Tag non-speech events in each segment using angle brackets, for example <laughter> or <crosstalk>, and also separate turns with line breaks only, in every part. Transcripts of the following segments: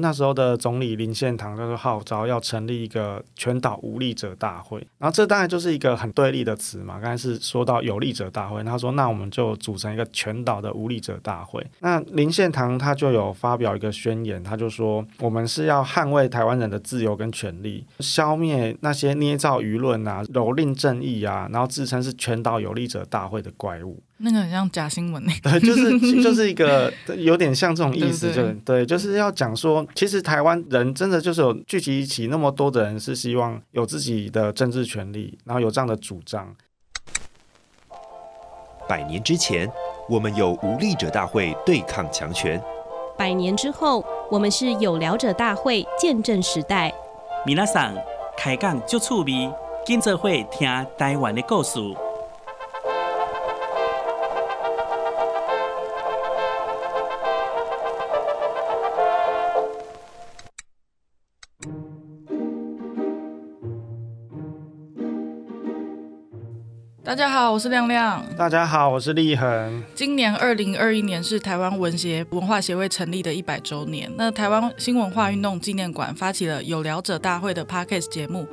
那时候的总理林献堂就是号召要成立一个全岛无力者大会，然后这当然就是一个很对立的词嘛。刚才是说到有力者大会，他说那我们就组成一个全岛的无力者大会。那林献堂他就有发表一个宣言，他就说我们是要捍卫台湾人的自由跟权利，消灭那些捏造舆论啊、蹂躏正义啊，然后自称是全岛有力者大会的怪物。
那个很像假新闻呢，<laughs>
对，就是 <laughs> 就是一个有点像这种意思，就对，就是要讲说，其实台湾人真的就是有聚集起那么多的人，是希望有自己的政治权利，然后有这样的主张。
百年之前，我们有无力者大会对抗强权；
百年之后，我们是有聊者大会见证时代。
米娜桑开讲就趣味，跟着会听台湾的故事。
家好，我是亮亮。
大家好，我是立恒。
今年二零二一年是台湾文协文化协会成立的一百周年。那台湾新文化运动纪念馆发起了有聊者大会的 Podcast 节目。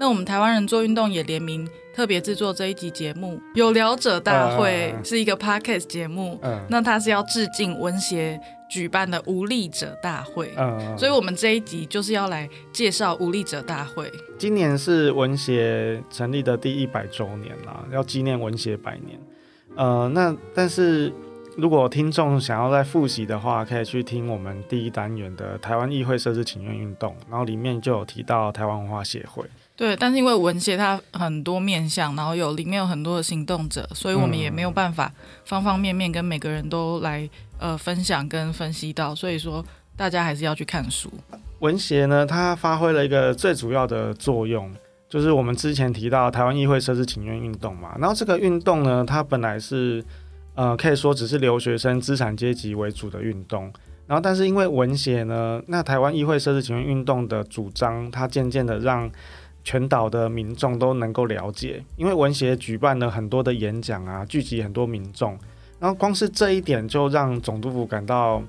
那我们台湾人做运动也联名特别制作这一集节目。有聊者大会是一个 Podcast 节目，嗯、那它是要致敬文协。举办的无力者大会，嗯，所以我们这一集就是要来介绍无力者大会。
今年是文协成立的第一百周年啦，要纪念文协百年。呃，那但是如果听众想要再复习的话，可以去听我们第一单元的台湾议会设置请愿运动，然后里面就有提到台湾文化协会。
对，但是因为文协它很多面向，然后有里面有很多的行动者，所以我们也没有办法方方面面跟每个人都来呃分享跟分析到，所以说大家还是要去看书。
文协呢，它发挥了一个最主要的作用，就是我们之前提到台湾议会设置请愿运动嘛，然后这个运动呢，它本来是呃可以说只是留学生资产阶级为主的运动，然后但是因为文协呢，那台湾议会设置请愿运动的主张，它渐渐的让全岛的民众都能够了解，因为文协举办了很多的演讲啊，聚集很多民众，然后光是这一点就让总督府感到，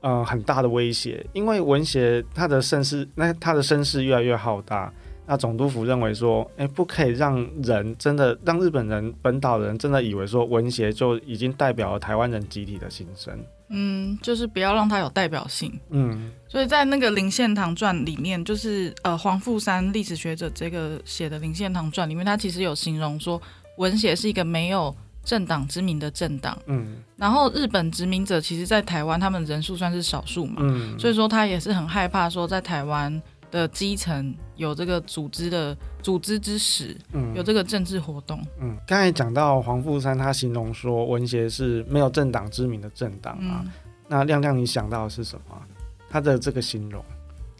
呃，很大的威胁，因为文协他的声势，那他的声势越来越浩大，那总督府认为说，哎，不可以让人真的让日本人本岛人真的以为说文协就已经代表了台湾人集体的心声。
嗯，就是不要让它有代表性。
嗯，
所以在那个林献堂传里面，就是呃黄富山历史学者这个写的林献堂传里面，他其实有形容说文协是一个没有政党之名的政党。嗯，然后日本殖民者其实，在台湾他们人数算是少数嘛。嗯，所以说他也是很害怕说在台湾的基层有这个组织的组织之实，嗯，有这个政治活动，
嗯，刚才讲到黄富山，他形容说文协是没有政党之名的政党啊，嗯、那亮亮你想到的是什么？他的这个形容，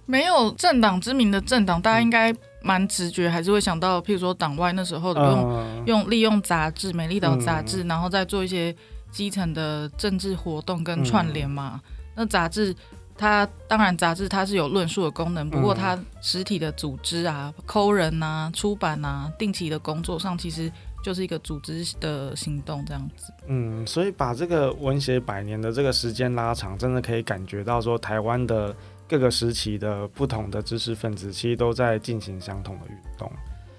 没有政党之名的政党，大家应该蛮直觉，还是会想到，譬如说党外那时候的用、嗯、用利用杂志《美丽岛》杂志，然后再做一些基层的政治活动跟串联嘛，嗯、那杂志。它当然，杂志它是有论述的功能，不过它实体的组织啊、抠人啊、出版啊、定期的工作上，其实就是一个组织的行动这样子。
嗯，所以把这个文学百年的这个时间拉长，真的可以感觉到说，台湾的各个时期的不同的知识分子，其实都在进行相同的运动。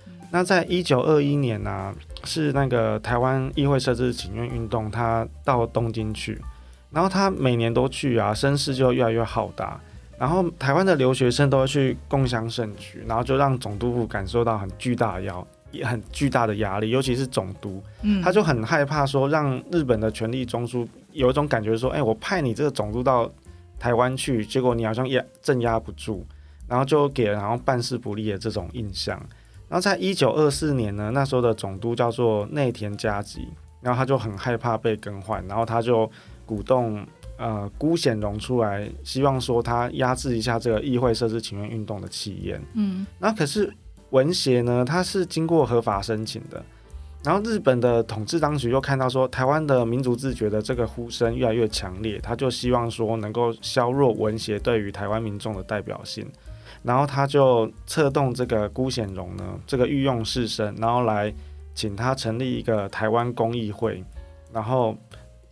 嗯、那在一九二一年呢、啊，是那个台湾议会设置请愿运动，他到东京去。然后他每年都去啊，声势就越来越浩大。然后台湾的留学生都会去共享盛举，然后就让总督府感受到很巨大的压，也很巨大的压力，尤其是总督，嗯，他就很害怕说，让日本的权力中枢有一种感觉说，哎，我派你这个总督到台湾去，结果你好像压镇压不住，然后就给人好像办事不力的这种印象。然后在一九二四年呢，那时候的总督叫做内田嘉吉，然后他就很害怕被更换，然后他就。鼓动呃辜显荣出来，希望说他压制一下这个议会设置请愿运动的气焰。嗯，那可是文协呢，它是经过合法申请的。然后日本的统治当局又看到说台湾的民族自觉的这个呼声越来越强烈，他就希望说能够削弱文协对于台湾民众的代表性。然后他就策动这个辜显荣呢，这个御用士绅，然后来请他成立一个台湾公议会，然后。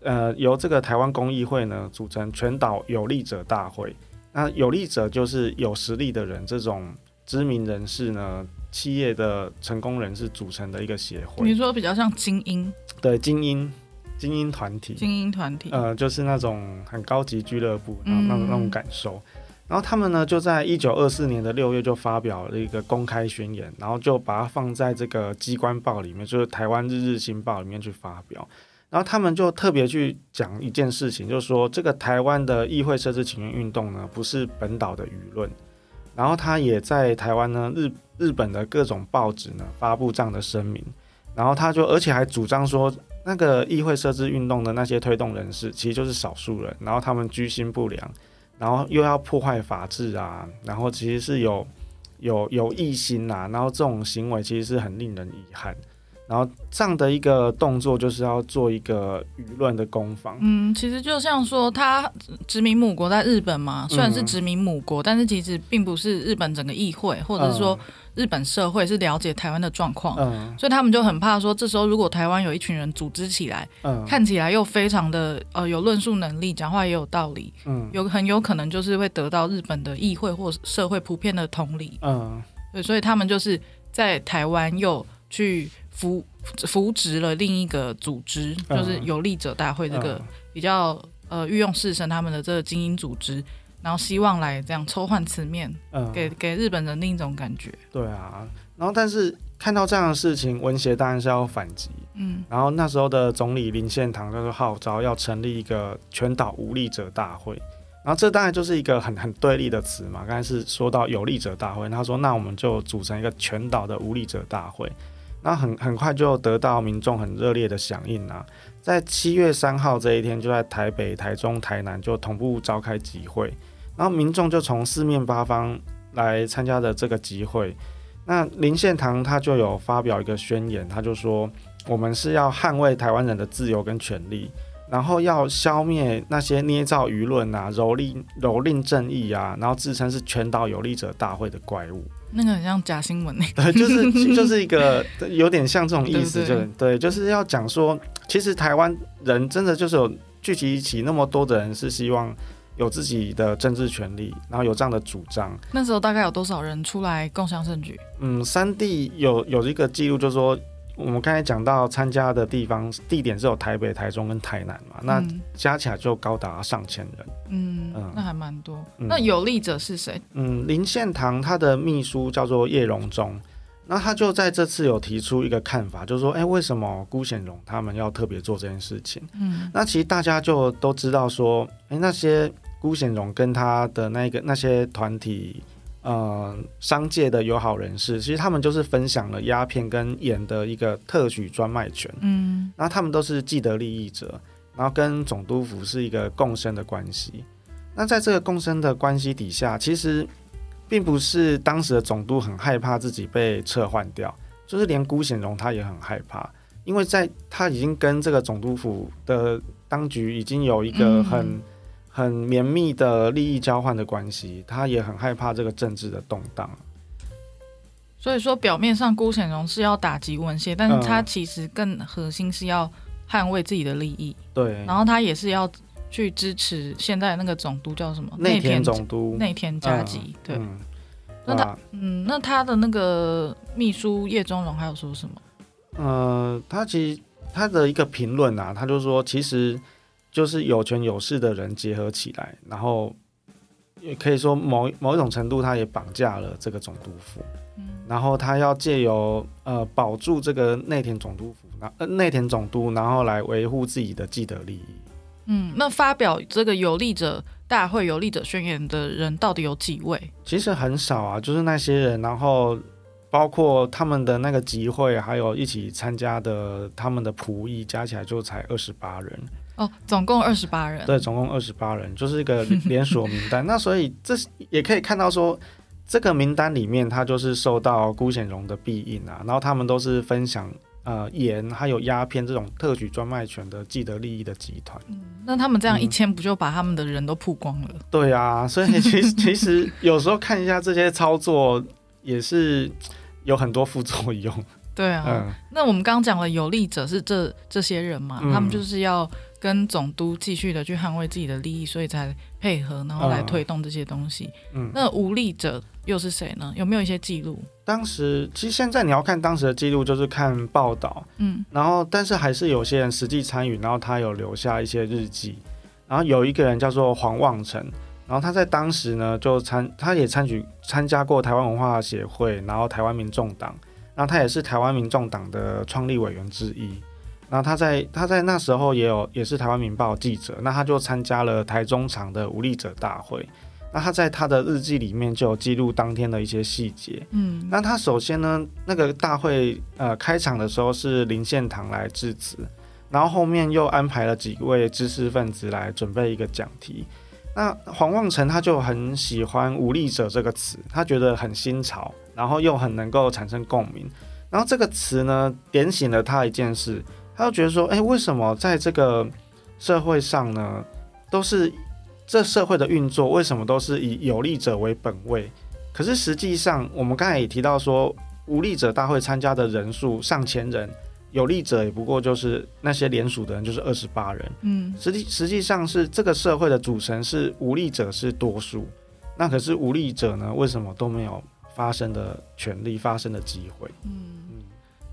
呃，由这个台湾公议会呢组成全岛有力者大会，那有力者就是有实力的人，这种知名人士呢，企业的成功人士组成的一个协会。
你说比较像精英？
对，精英，精英团体，
精英团体，
呃，就是那种很高级俱乐部，然后那种那种感受。嗯、然后他们呢，就在一九二四年的六月就发表了一个公开宣言，然后就把它放在这个机关报里面，就是台湾日日新报里面去发表。然后他们就特别去讲一件事情，就是说这个台湾的议会设置请愿运动呢，不是本岛的舆论。然后他也在台湾呢，日日本的各种报纸呢发布这样的声明。然后他就而且还主张说，那个议会设置运动的那些推动人士其实就是少数人，然后他们居心不良，然后又要破坏法治啊，然后其实是有有有异心呐，然后这种行为其实是很令人遗憾。然后这样的一个动作就是要做一个舆论的攻防。
嗯，其实就像说他殖民母国在日本嘛，虽然是殖民母国，嗯、但是其实并不是日本整个议会，或者是说日本社会是了解台湾的状况，嗯、所以他们就很怕说，这时候如果台湾有一群人组织起来，嗯、看起来又非常的呃有论述能力，讲话也有道理，嗯，有很有可能就是会得到日本的议会或社会普遍的同理，嗯，对，所以他们就是在台湾又去。扶扶植了另一个组织，嗯、就是有力者大会这个比较、嗯、呃御用士绅他们的这个精英组织，然后希望来这样抽换词面，嗯、给给日本人另一种感觉。
对啊，然后但是看到这样的事情，文协当然是要反击。嗯，然后那时候的总理林献堂就是号召要成立一个全岛无力者大会，然后这当然就是一个很很对立的词嘛。刚才是说到有力者大会，他说那我们就组成一个全岛的无力者大会。那很很快就得到民众很热烈的响应啊，在七月三号这一天，就在台北、台中、台南就同步召开集会，然后民众就从四面八方来参加的这个集会。那林献堂他就有发表一个宣言，他就说：我们是要捍卫台湾人的自由跟权利，然后要消灭那些捏造舆论啊、蹂躏蹂躏正义啊，然后自称是全岛有力者大会的怪物。
那个很像假新闻诶，<laughs>
对，就是就是一个有点像这种意思，就对，就是要讲说，其实台湾人真的就是有聚集起那么多的人，是希望有自己的政治权利，然后有这样的主张。
那时候大概有多少人出来共享盛举？
嗯，三地有有一个记录，就是说。我们刚才讲到参加的地方地点是有台北、台中跟台南嘛，那加起来就高达上千人。
嗯，嗯，那还蛮多。嗯、那有力者是谁？
嗯，林献堂他的秘书叫做叶荣钟，那他就在这次有提出一个看法，就是说，哎，为什么辜显荣他们要特别做这件事情？嗯，那其实大家就都知道说，哎，那些辜显荣跟他的那个那些团体。呃，商界的友好人士，其实他们就是分享了鸦片跟盐的一个特许专卖权。嗯，然后他们都是既得利益者，然后跟总督府是一个共生的关系。那在这个共生的关系底下，其实并不是当时的总督很害怕自己被撤换掉，就是连辜显荣他也很害怕，因为在他已经跟这个总督府的当局已经有一个很。嗯很绵密的利益交换的关系，他也很害怕这个政治的动荡。
所以说，表面上辜显荣是要打击文献，但是他其实更核心是要捍卫自己的利益。
对，
然后他也是要去支持现在那个总督叫什么？
内田总督
内田嘉吉。对，嗯那他嗯，那他的那个秘书叶中荣还有说什么？
呃，他其实他的一个评论啊，他就说其实。就是有权有势的人结合起来，然后也可以说某某一种程度，他也绑架了这个总督府，嗯、然后他要借由呃保住这个内田总督府，呃内田总督，然后来维护自己的既得利益。
嗯，那发表这个有利者大会有利者宣言的人到底有几位？
其实很少啊，就是那些人，然后包括他们的那个集会，还有一起参加的他们的仆役，加起来就才二十八人。
哦，总共二十八人。
对，总共二十八人，就是一个 <laughs> 连锁名单。那所以这也可以看到说，这个名单里面，他就是受到辜显荣的庇荫啊。然后他们都是分享呃盐还有鸦片这种特许专卖权的既得利益的集团。
嗯，那他们这样一签，不就把他们的人都曝光了？
嗯，对啊，所以其实其实有时候看一下这些操作，也是有很多副作用。
对啊，嗯，那我们刚刚讲的有利者是这这些人嘛，嗯，他们就是要。跟总督继续的去捍卫自己的利益，所以才配合，然后来推动这些东西。嗯，那无力者又是谁呢？有没有一些记录？
当时其实现在你要看当时的记录，就是看报道，嗯，然后但是还是有些人实际参与，然后他有留下一些日记。然后有一个人叫做黄望成，然后他在当时呢就参，他也参与参加过台湾文化协会，然后台湾民众党，然后他也是台湾民众党的创立委员之一。然后他在他在那时候也有也是台湾民报记者，那他就参加了台中场的无力者大会。那他在他的日记里面就有记录当天的一些细节。嗯，那他首先呢，那个大会呃开场的时候是林献堂来致辞，然后后面又安排了几位知识分子来准备一个讲题。那黄望成他就很喜欢“无力者”这个词，他觉得很新潮，然后又很能够产生共鸣。然后这个词呢，点醒了他一件事。他就觉得说，哎，为什么在这个社会上呢，都是这社会的运作，为什么都是以有利者为本位？可是实际上，我们刚才也提到说，无力者大会参加的人数上千人，有利者也不过就是那些联署的人就是二十八人。嗯，实际实际上是这个社会的组成是无力者是多数，那可是无力者呢，为什么都没有发声的权利、发声的机会？嗯。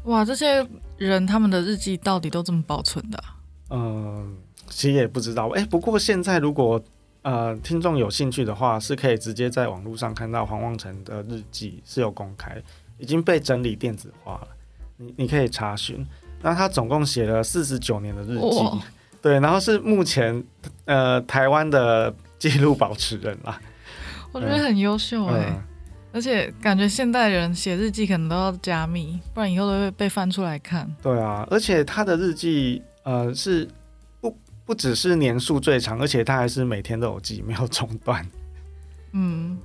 哇，这些人他们的日记到底都这么保存的啊？
嗯，其实也不知道。哎，不过现在如果呃听众有兴趣的话，是可以直接在网络上看到黄望成的日记是有公开，已经被整理电子化了。你你可以查询。那他总共写了四十九年的日记，哦，对，然后是目前呃台湾的记录保持人啦。
我觉得很优秀哎。嗯而且感觉现代人写日记可能都要加密，不然以后都会被翻出来看。
对啊，而且他的日记，呃，是不不只是年数最长，而且他还是每天都有记，没有中断。
嗯，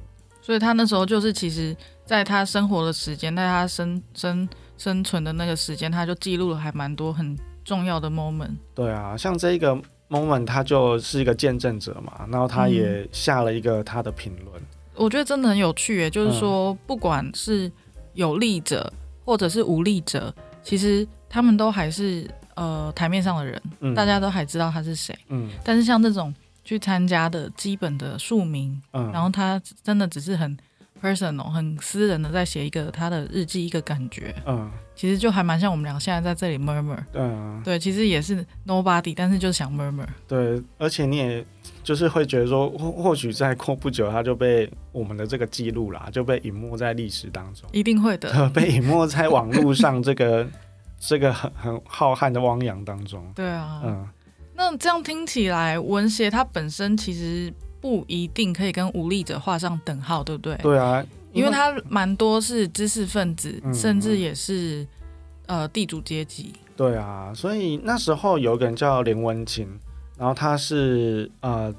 所以他那时候就是，其实在他生活的时间，在他生生生存的那个时间，他就记录了还蛮多很重要的 moment。
对啊，像这一个 moment，他就是一个见证者嘛，然后他也下了一个他的评论。嗯
我觉得真的很有趣诶，就是说，不管是有利者或者是无力者，其实他们都还是呃台面上的人，嗯，大家都还知道他是谁。嗯，但是像这种去参加的基本的庶民，嗯，然后他真的只是很 personal、很私人的在写一个他的日记，一个感觉。嗯，其实就还蛮像我们俩现在在这里 murmur。对啊，对，其实也是 nobody，但是就是想 murmur。
对，而且你也。就是会觉得说，或或许再过不久，他就被我们的这个记录啦，就被隐没在历史当中。
一定会的，
被隐没在网络上这个 <laughs> 这个很很浩瀚的汪洋当中。
对啊，嗯，那这样听起来，文学它本身其实不一定可以跟无力者画上等号，对不对？
对啊，
因为他蛮多是知识分子，嗯、甚至也是呃地主阶级。
对啊，所以那时候有一个人叫林文琴。然后他是呃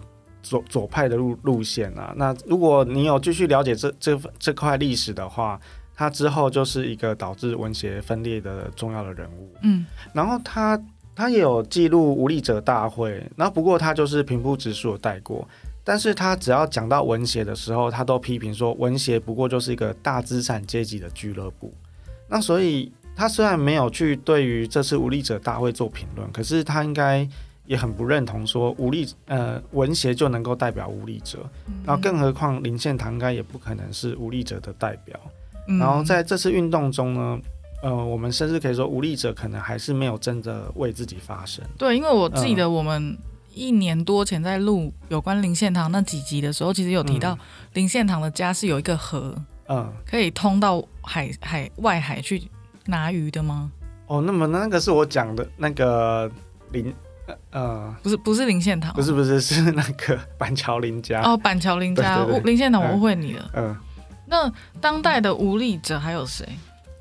左左派的路路线啊，那如果你有继续了解这这这块历史的话，他之后就是一个导致文学分裂的重要的人物。嗯，然后他他也有记录无力者大会，然后不过他就是平铺直叙带过，但是他只要讲到文协的时候，他都批评说文协不过就是一个大资产阶级的俱乐部。那所以他虽然没有去对于这次无力者大会做评论，可是他应该。也很不认同说无力呃文协就能够代表无力者，然后更何况林献堂应该也不可能是无力者的代表。然后在这次运动中呢，呃，我们甚至可以说无力者可能还是没有真的为自己发声。
对，因为我记得我们一年多前在录有关林献堂那几集的时候，其实有提到林献堂的家是有一个河，嗯，可以通到海海外海去拿鱼的吗？
哦，那么那个是我讲的那个林。呃，
不是不是林献堂，
不是不是是那个 <laughs> 板桥林家
哦，板桥林家，对对对，林献堂我误会你了。嗯，那当代的无力者还有谁？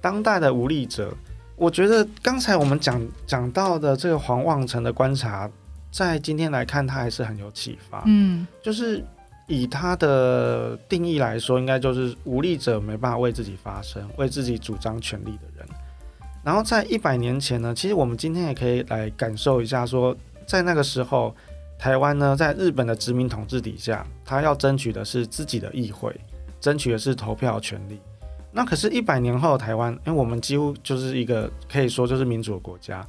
当代的无力者，我觉得刚才我们讲讲到的这个黄望成的观察，在今天来看，他还是很有启发。嗯，就是以他的定义来说，应该就是无力者没办法为自己发声，为自己主张权利的人。然后在一百年前呢，其实我们今天也可以来感受一下说，说在那个时候，台湾呢在日本的殖民统治底下，他要争取的是自己的议会，争取的是投票权利。那可是，一百年后的台湾，因为我们几乎就是一个可以说就是民主的国家。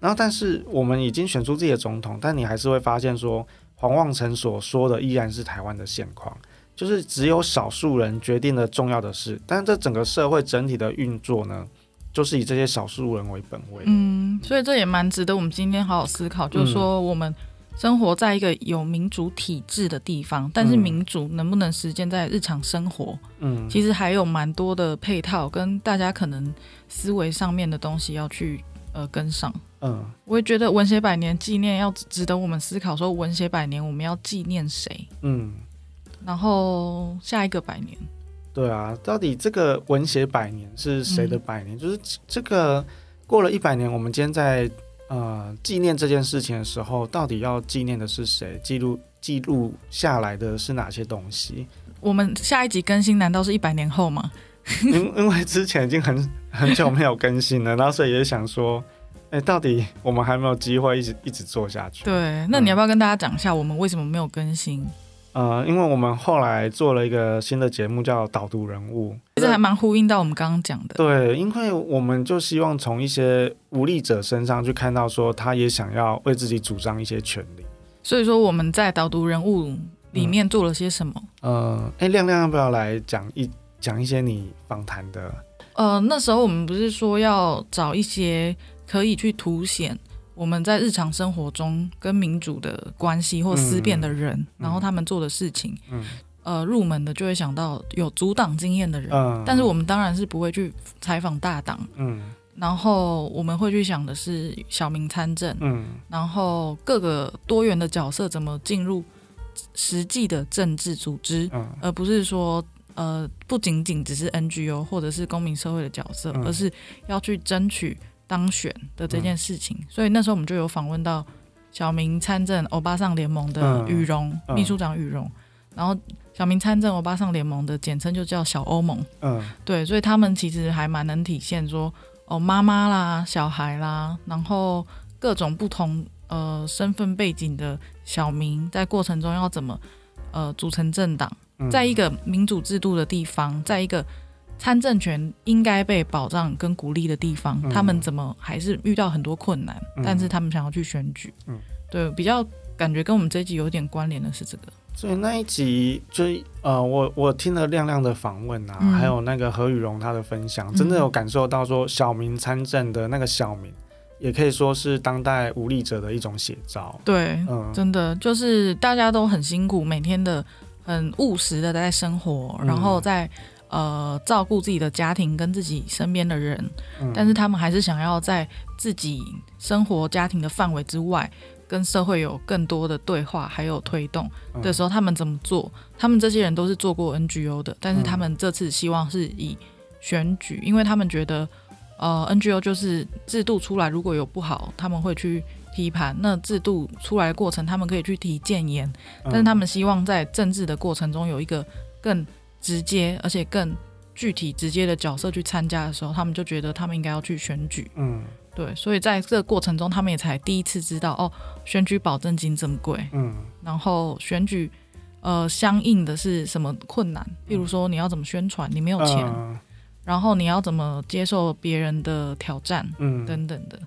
然后，但是我们已经选出自己的总统，但你还是会发现说，黄望成所说的依然是台湾的现况，就是只有少数人决定了重要的事，但这整个社会整体的运作呢，就是以这些少数人为本位。
嗯，所以这也蛮值得我们今天好好思考，就是说我们。生活在一个有民主体制的地方，但是民主能不能实践在日常生活？嗯，其实还有蛮多的配套跟大家可能思维上面的东西要去呃跟上。嗯，我也觉得文学百年纪念要值得我们思考，说文学百年我们要纪念谁？嗯，然后下一个百年，
对啊，到底这个文学百年是谁的百年？嗯，就是这个过了一百年，我们今天在。呃，纪念这件事情的时候，到底要纪念的是谁？记录记录下来的是哪些东西？
我们下一集更新，难道是一百年后吗？<laughs>
因因为之前已经很很久没有更新了，然后所以也想说，哎、欸，到底我们还没有机会一直一直做下去？
对，那你要不要跟大家讲一下，我们为什么没有更新？
呃，因为我们后来做了一个新的节目，叫《导读人物》，
其实还蛮呼应到我们刚刚讲的。
对，因为我们就希望从一些无力者身上去看到，说他也想要为自己主张一些权利。
所以说我们在《导读人物》里面做了些什么？
嗯、呃，哎，亮亮要不要来讲一讲一些你访谈的？
呃，那时候我们不是说要找一些可以去凸显。我们在日常生活中跟民主的关系或思辨的人，嗯、然后他们做的事情，嗯、呃，入门的就会想到有阻挡经验的人，嗯、但是我们当然是不会去采访大党，嗯、然后我们会去想的是小民参政，嗯、然后各个多元的角色怎么进入实际的政治组织，嗯、而不是说呃不仅仅只是 NGO 或者是公民社会的角色，嗯、而是要去争取。当选的这件事情，嗯、所以那时候我们就有访问到小明参政欧巴桑联盟的羽绒、嗯、秘书长羽绒，然后小明参政欧巴桑联盟的简称就叫小欧盟。嗯，对，所以他们其实还蛮能体现说哦，妈妈啦、小孩啦，然后各种不同呃身份背景的小明在过程中要怎么呃组成政党，嗯、在一个民主制度的地方，在一个。参政权应该被保障跟鼓励的地方，嗯、他们怎么还是遇到很多困难？嗯、但是他们想要去选举，嗯，对，比较感觉跟我们这一集有点关联的是这个。
所以那一集就呃，我我听了亮亮的访问啊，嗯、还有那个何雨荣他的分享，真的有感受到说小民参政的那个小民，也可以说是当代无力者的一种写照。
对，嗯，真的就是大家都很辛苦，每天的很务实的在生活，嗯、然后在。呃，照顾自己的家庭跟自己身边的人，嗯、但是他们还是想要在自己生活家庭的范围之外，跟社会有更多的对话，还有推动的时候，他们怎么做？他们这些人都是做过 NGO 的，但是他们这次希望是以选举，因为他们觉得，呃，NGO 就是制度出来如果有不好，他们会去批判；那制度出来的过程，他们可以去提建言，但是他们希望在政治的过程中有一个更。直接而且更具体直接的角色去参加的时候，他们就觉得他们应该要去选举。嗯，对，所以在这个过程中，他们也才第一次知道哦，选举保证金这么贵。嗯，然后选举呃相应的是什么困难？譬如说你要怎么宣传，你没有钱，嗯、然后你要怎么接受别人的挑战，嗯，等等的。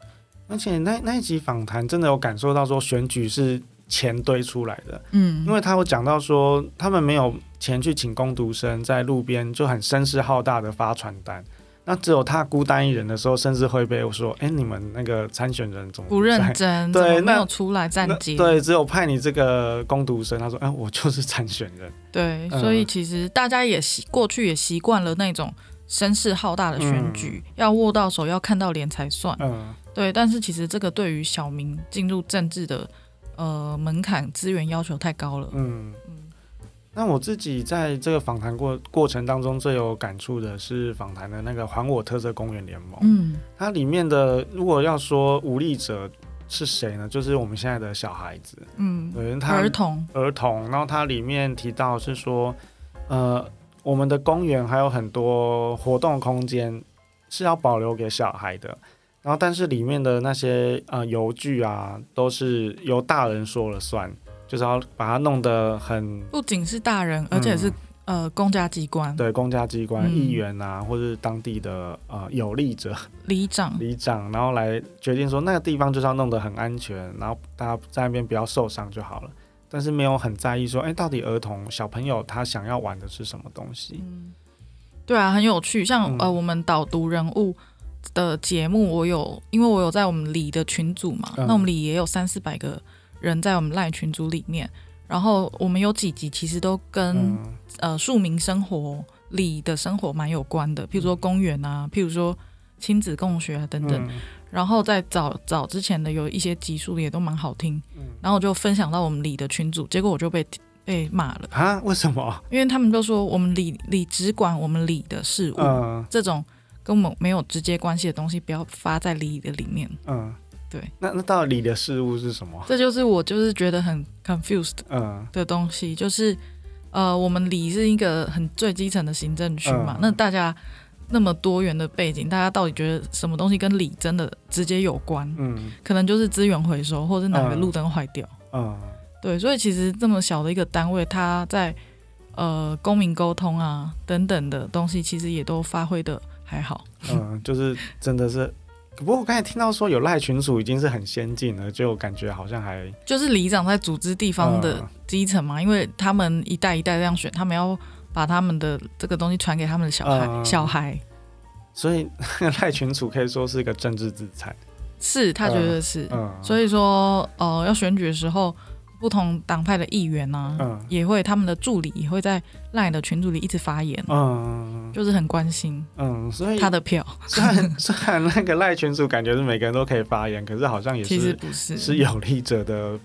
而且那那一集访谈真的有感受到说选举是。钱堆出来的，嗯，因为他有讲到说，他们没有钱去请工读生在路边就很声势浩大的发传单，那只有他孤单一人的时候，甚至会被我说，哎、欸，你们那个参选人怎么不，
认真？对，没有出来站街。
对，只有派你这个攻读生。他说，哎、欸，我就是参选人。
对，所以其实大家也习过去也习惯了那种声势浩大的选举，嗯、要握到手，要看到脸才算。嗯，对。但是其实这个对于小民进入政治的。呃，门槛资源要求太高了。嗯嗯，
那我自己在这个访谈过过程当中最有感触的是访谈的那个还我特色公园联盟。嗯，它里面的如果要说无力者是谁呢？就是我们现在的小孩子。嗯，对，他
儿童
儿童。然后它里面提到是说，呃，我们的公园还有很多活动空间是要保留给小孩的。然后，但是里面的那些呃游具啊，都是由大人说了算，就是要把它弄得很。
不仅是大人，而且是、呃公家机关，
对公家机关、
嗯、
议员啊，或者是当地的呃有利者
里长，
里长，然后来决定说那个地方就是要弄得很安全，然后大家在那边不要受伤就好了。但是没有很在意说，哎，到底儿童小朋友他想要玩的是什么东西？
嗯，对啊，很有趣。像、
嗯、
呃，我们导读人物的节目，我有，因为我有在我们里的群组嘛，嗯、那我们里也有三四百个人在我们赖群组里面。然后我们有几集其实都跟、嗯、呃庶民生活里的生活蛮有关的，譬如说公园啊，譬如说亲子共学啊等等。嗯然后在早早之前的有一些集数也都蛮好听，嗯、然后我就分享到我们里的群组，结果我就被被骂了
啊？为什么？
因为他们都说我们里里只管我们里的事务，嗯、这种跟我们没有直接关系的东西不要发在里的里面。嗯，对。
那那到底里的事物是什么？
这就是我就是觉得很 confused 嗯的东西，嗯、就是呃，我们里是一个很最基层的行政区嘛，嗯、那大家。那么多元的背景，大家到底觉得什么东西跟里真的直接有关？嗯，可能就是资源回收，或者是哪个路灯坏掉。嗯，对，所以其实这么小的一个单位，它在呃公民沟通啊等等的东西，其实也都发挥的还好。
嗯，就是真的是，不过我刚才听到说有赖群组已经是很先进了，就感觉好像还
就是里长在组织地方的基层嘛，嗯、因为他们一代一代这样选，他们要。把他们的这个东西传给他们的小孩，呃、小孩，
所以 <laughs> 赖群主可以说是一个政治制裁，
是他觉得是，呃、所以说呃要选举的时候，不同党派的议员呢、啊，呃、也会他们的助理也会在赖的群组里一直发言，嗯、呃，就是很关心，嗯、呃，所以他的票，<laughs>
虽然虽然那个赖群主感觉是每个人都可以发言，可是好像也是
其实不是。
是有利者的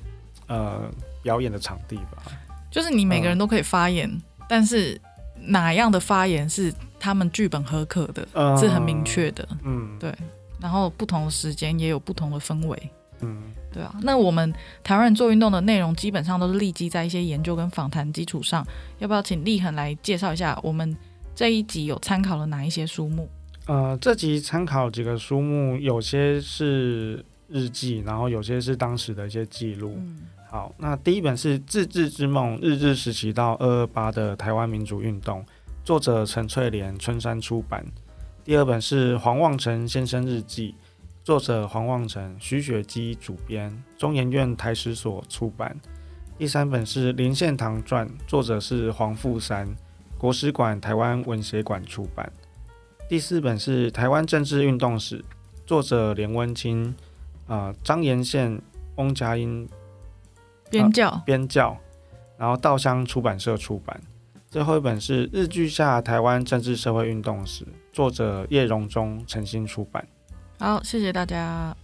呃表演的场地吧，
就是你每个人都可以发言。呃但是哪样的发言是他们剧本合可的，嗯、是很明确的。嗯，对。然后不同的时间也有不同的氛围。嗯，对啊。那我们台湾人做运动的内容基本上都是立基在一些研究跟访谈基础上。要不要请立恒来介绍一下我们这一集有参考了哪一些书目？
呃，这集参考几个书目，有些是日记，然后有些是当时的一些记录。嗯好，那第一本是《自治之梦：日治时期到二二八的台湾民主运动》，作者陈翠莲，春山出版。第二本是《黄望成先生日记》，作者黄望成，徐雪姬主编，中研院台史所出版。第三本是《林献堂传》，作者是黄富山，国史馆台湾文学馆出版。第四本是《台湾政治运动史》，作者连温清，啊、张延宪、翁佳音。
编教，
编教，然后稻香出版社出版。最后一本是《日剧下台湾政治社会运动史》，作者叶荣忠，诚心出版。
好，谢谢大家。